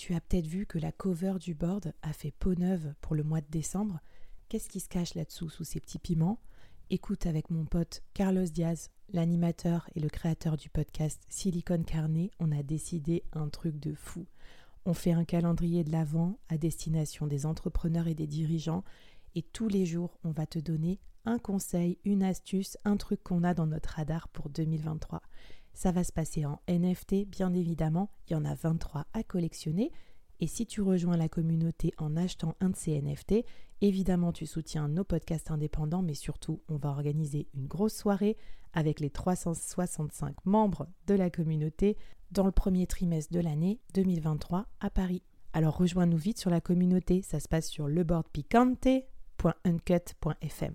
Tu as peut-être vu que la cover du board a fait peau neuve pour le mois de décembre. Qu'est-ce qui se cache là-dessous sous ces petits piments? Écoute avec mon pote Carlos Diaz, l'animateur et le créateur du podcast Silicon Carnet, on a décidé un truc de fou. On fait un calendrier de l'Avent à destination des entrepreneurs et des dirigeants et tous les jours, on va te donner un conseil, une astuce, un truc qu'on a dans notre radar pour 2023. Ça va se passer en NFT, bien évidemment, il y en a 23 à collectionner. Et si tu rejoins la communauté en achetant un de ces NFT, évidemment tu soutiens nos podcasts indépendants, mais surtout on va organiser une grosse soirée avec les 365 membres de la communauté dans le premier trimestre de l'année 2023 à Paris. Alors rejoins-nous vite sur la communauté, ça se passe sur leboardpicante.uncut.fm.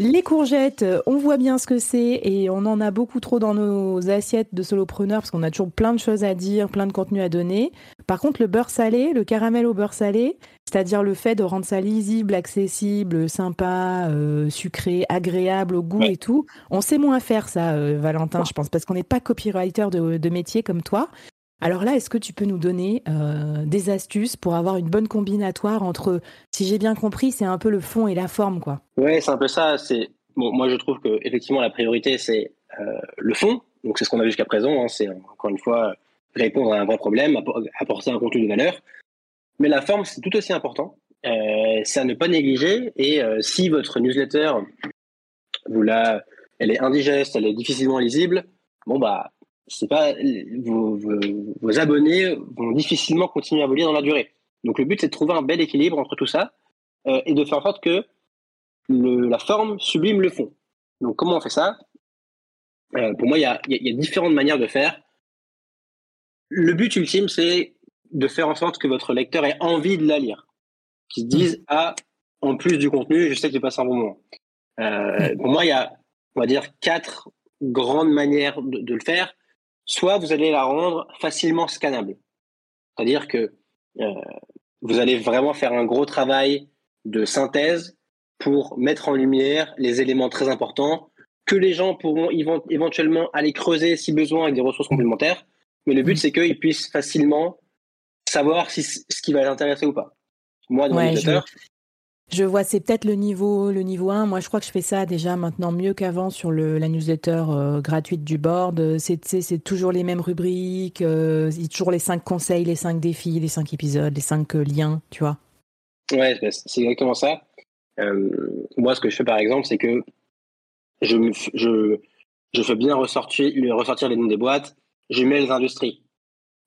Les courgettes, euh, on voit bien ce que c'est et on en a beaucoup trop dans nos assiettes de solopreneurs parce qu'on a toujours plein de choses à dire, plein de contenu à donner. Par contre, le beurre salé, le caramel au beurre salé, c'est-à-dire le fait de rendre ça lisible, accessible, sympa, euh, sucré, agréable au goût et tout, on sait moins faire ça, euh, Valentin, je pense, parce qu'on n'est pas copywriter de métier comme toi. Alors là, est-ce que tu peux nous donner euh, des astuces pour avoir une bonne combinatoire entre, si j'ai bien compris, c'est un peu le fond et la forme, quoi? Ouais, c'est un peu ça. C'est bon, moi je trouve que effectivement la priorité c'est euh, le fond. Donc c'est ce qu'on a vu jusqu'à présent. Hein. C'est encore une fois répondre à un vrai problème, apporter un contenu de valeur. Mais la forme c'est tout aussi important. Euh, c'est à ne pas négliger. Et si votre newsletter, vous la, elle est indigeste, elle est difficilement lisible, bon bah c'est pas vos, vos, abonnés vont difficilement continuer à vous lire dans la durée. Donc le but c'est de trouver un bel équilibre entre tout ça euh, et de faire en sorte que le, la forme sublime le fond. Donc comment on fait ça? Euh, Pour moi, il y a, y a, différentes manières de faire. Le but ultime c'est de faire en sorte que votre lecteur ait envie de la lire, qu'il se dise ah en plus du contenu, je sais qu'il passe un bon moment. Euh, pour moi, il y a on va dire quatre grandes manières de, de le faire soit vous allez la rendre facilement scannable. C'est-à-dire que euh, vous allez vraiment faire un gros travail de synthèse pour mettre en lumière les éléments très importants que les gens pourront éventuellement aller creuser si besoin avec des ressources complémentaires. Mais le but, c'est qu'ils puissent facilement savoir si ce qui va les intéresser ou pas. Moi, dans ouais, je vois, c'est peut-être le niveau, le niveau 1. Moi, je crois que je fais ça déjà maintenant mieux qu'avant sur le, la newsletter euh, gratuite du board. C'est, toujours les mêmes rubriques, euh, toujours les cinq conseils, les cinq défis, les cinq épisodes, les cinq euh, liens, tu vois. Ouais, c'est exactement ça. Moi, ce que je fais par exemple, c'est que je, je, je fais bien ressortir, ressortir les noms des boîtes, je mets les industries.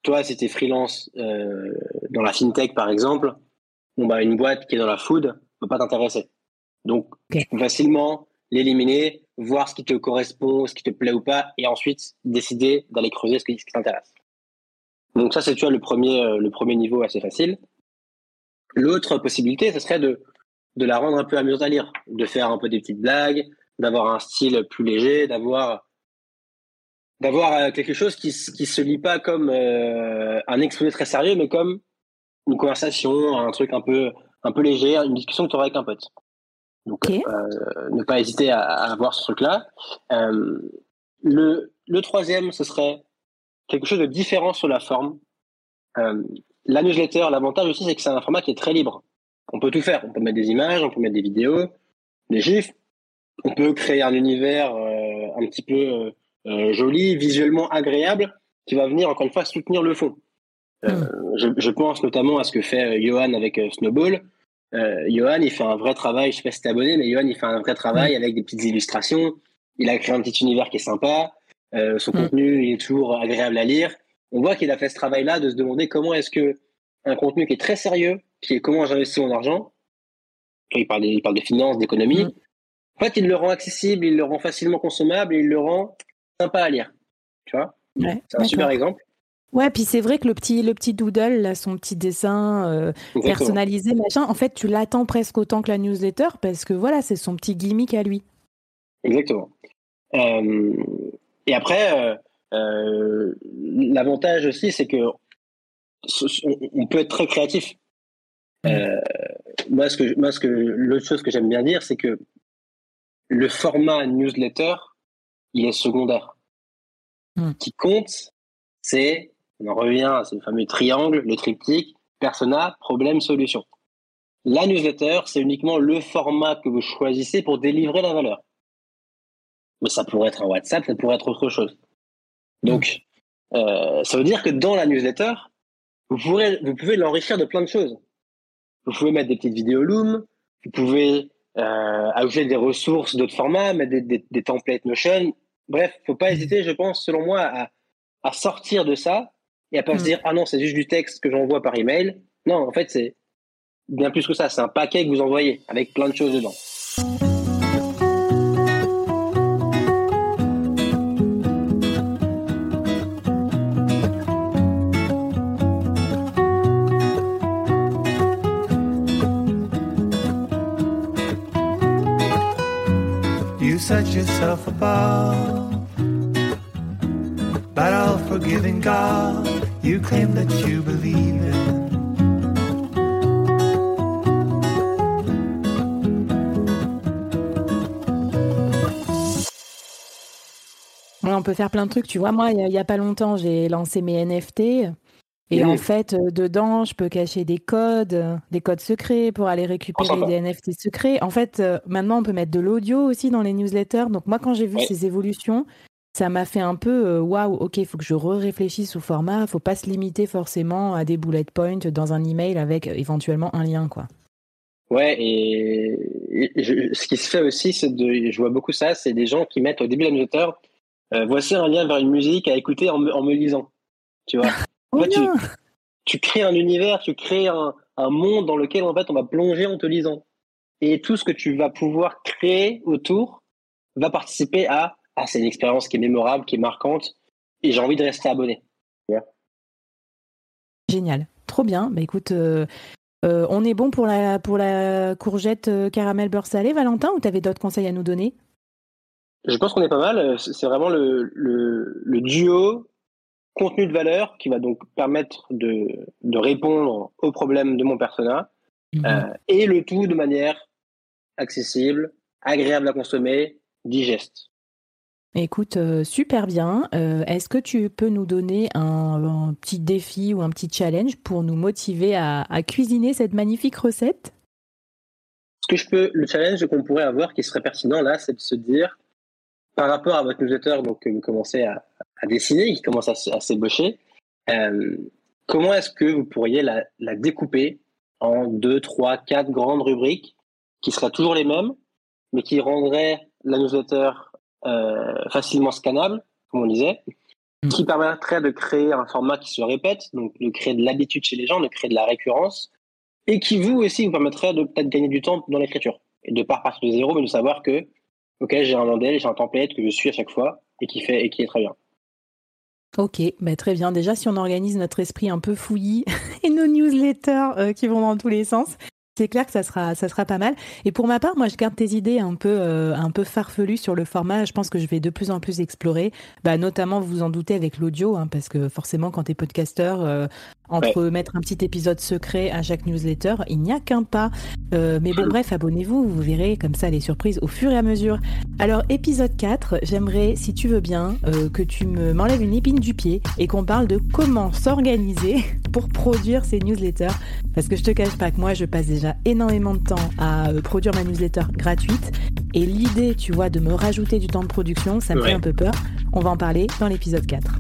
Toi, si tu es freelance dans la fintech par exemple, bon, bah, une boîte qui est dans la food, peut pas t'intéresser. Donc, facilement l'éliminer, voir ce qui te correspond, ce qui te plaît ou pas, et ensuite décider d'aller creuser ce qui, t'intéresse. Donc ça, c'est tu vois le premier, euh, le premier niveau assez facile. L'autre possibilité, ce serait de, de la rendre un peu amusante à lire, de faire un peu des petites blagues, d'avoir un style plus léger, d'avoir d'avoir euh, quelque chose qui qui se lit pas comme euh, un exposé très sérieux, mais comme une conversation, un truc un peu un peu léger, une discussion que tu auras avec un pote. Donc, euh, ne pas hésiter à, avoir ce truc-là. Euh, le, le troisième, ce serait quelque chose de différent sur la forme. Euh, la newsletter, l'avantage aussi, c'est que c'est un format qui est très libre. On peut tout faire. On peut mettre des images, on peut mettre des vidéos, des chiffres. On peut créer un univers un petit peu joli, visuellement agréable, qui va venir encore une fois soutenir le fond. Hmm. Je, je, pense notamment à ce que fait Johan avec Snowball. Johan, il fait un vrai travail. Je sais pas si t'es abonné, mais Johan, il fait un vrai travail avec des petites illustrations. Il a créé un petit univers qui est sympa. son hmm. contenu il est toujours agréable à lire. On voit qu'il a fait ce travail-là de se demander comment est-ce que un contenu qui est très sérieux, qui est comment j'investis mon argent, il parle, il parle de finances, d'économie, hmm. En fait, il le rend accessible, il le rend facilement consommable et il le rend sympa à lire. Tu vois? C'est un super exemple. Ouais, puis c'est vrai que le petit, le petit doodle, là, son petit dessin euh, personnalisé, machin, en fait, tu l'attends presque autant que la newsletter parce que voilà, c'est son petit gimmick à lui. Exactement. Euh, et après, euh, l'avantage aussi, c'est que on peut être très créatif. moi, ce que, moi, ce que l'autre chose que j'aime bien dire, c'est que le format newsletter, il est secondaire. Ce qui compte, c'est, on en revient à ce fameux triangle, le triptyque, persona, problème, solution. La newsletter, c'est uniquement le format que vous choisissez pour délivrer la valeur. Mais ça pourrait être un WhatsApp, ça pourrait être autre chose. Donc, euh, ça veut dire que dans la newsletter, vous, vous pouvez l'enrichir de plein de choses. Vous pouvez mettre des petites vidéos Loom, vous pouvez euh, ajouter des ressources d'autres formats, mettre des, des, templates Notion. Bref, faut pas hésiter, je pense, selon moi, à sortir de ça et à pas se mm. dire ah non, c'est juste du texte que j'envoie par email. Non, en fait, c'est bien plus que ça. C'est un paquet que vous envoyez avec plein de choses dedans. set yourself above. Forgiving God, you claim that you believe in. on peut faire plein de trucs. Tu vois, moi, il n'y a, a, pas longtemps, j'ai lancé mes NFT. Et en fait, euh, dedans, je peux cacher des codes, des codes secrets pour aller récupérer des NFT secrets. En fait, euh, maintenant, on peut mettre de l'audio aussi dans les newsletters. Donc moi, quand j'ai vu ces évolutions, ça m'a fait un peu euh, waouh, ok, il faut que je réfléchisse au format. Il ne faut pas se limiter forcément à des bullet points dans un email avec éventuellement un lien, quoi. Ouais, et, ce qui se fait aussi, c'est de, je vois beaucoup ça, c'est des gens qui mettent au début de la newsletter, voici un lien vers une musique à écouter en en me lisant. Tu vois? Tu, crées un univers, tu crées un, monde dans lequel en fait on va plonger en te lisant. Et tout ce que tu vas pouvoir créer autour va participer à ah, c'est une expérience qui est mémorable, qui est marquante, et j'ai envie de rester abonné. Génial, trop bien. Bah écoute, euh, euh, on est bon pour la pour la courgette euh, caramel beurre salé, Valentin, ou tu avais d'autres conseils à nous donner? Je pense qu'on est pas mal. C'est vraiment le, le, le duo contenu de valeur qui va donc permettre de, de répondre aux problèmes de mon persona mhm. et le tout de manière accessible, agréable à consommer, digeste. Écoute, euh, super bien. Euh, est-ce que tu peux nous donner un, petit défi ou un petit challenge pour nous motiver à, cuisiner cette magnifique recette? Ce que je peux, le challenge qu'on pourrait avoir qui serait pertinent là, c'est de se dire, par rapport à votre newsletter donc, que vous commencez à, dessiner, qui commence à, s'ébaucher, euh, comment est-ce que vous pourriez la, la, découper en deux, trois, quatre grandes rubriques qui seraient toujours les mêmes, mais qui rendraient la newsletter euh, facilement scannable, comme on disait, mm. qui permettrait de créer un format qui se répète, donc de créer de l'habitude chez les gens, de créer de la récurrence, et qui vous aussi vous permettrait de peut-être gagner du temps dans l'écriture et de pas partir de zéro, mais de savoir que ok j'ai un modèle, j'ai un template que je suis à chaque fois et qui fait et qui est très bien. Ok, bah très bien. Déjà, si on organise notre esprit un peu fouillis et nos newsletters euh, qui vont dans tous les sens, c'est clair que ça sera, ça sera pas mal. Et pour ma part, moi, je garde tes idées un peu, euh, un peu farfelues sur le format. Je pense que je vais de plus en plus explorer, bah, notamment, vous vous en doutez, avec l'audio, hein, parce que forcément, quand tu es podcasteur, euh, entre mettre un petit épisode secret à chaque newsletter, il n'y a qu'un pas. Euh, mais bon, bref, abonnez-vous, vous verrez comme ça les surprises au fur et à mesure. Alors, épisode 4, j'aimerais, si tu veux bien, euh, que tu me m'enlèves une épine du pied et qu'on parle de comment s'organiser pour produire ces newsletters. Parce que je te cache pas que moi, je passe déjà énormément de temps à euh, produire ma newsletter gratuite. Et l'idée, tu vois, de me rajouter du temps de production, ça me fait un peu peur. On va en parler dans l'épisode 4.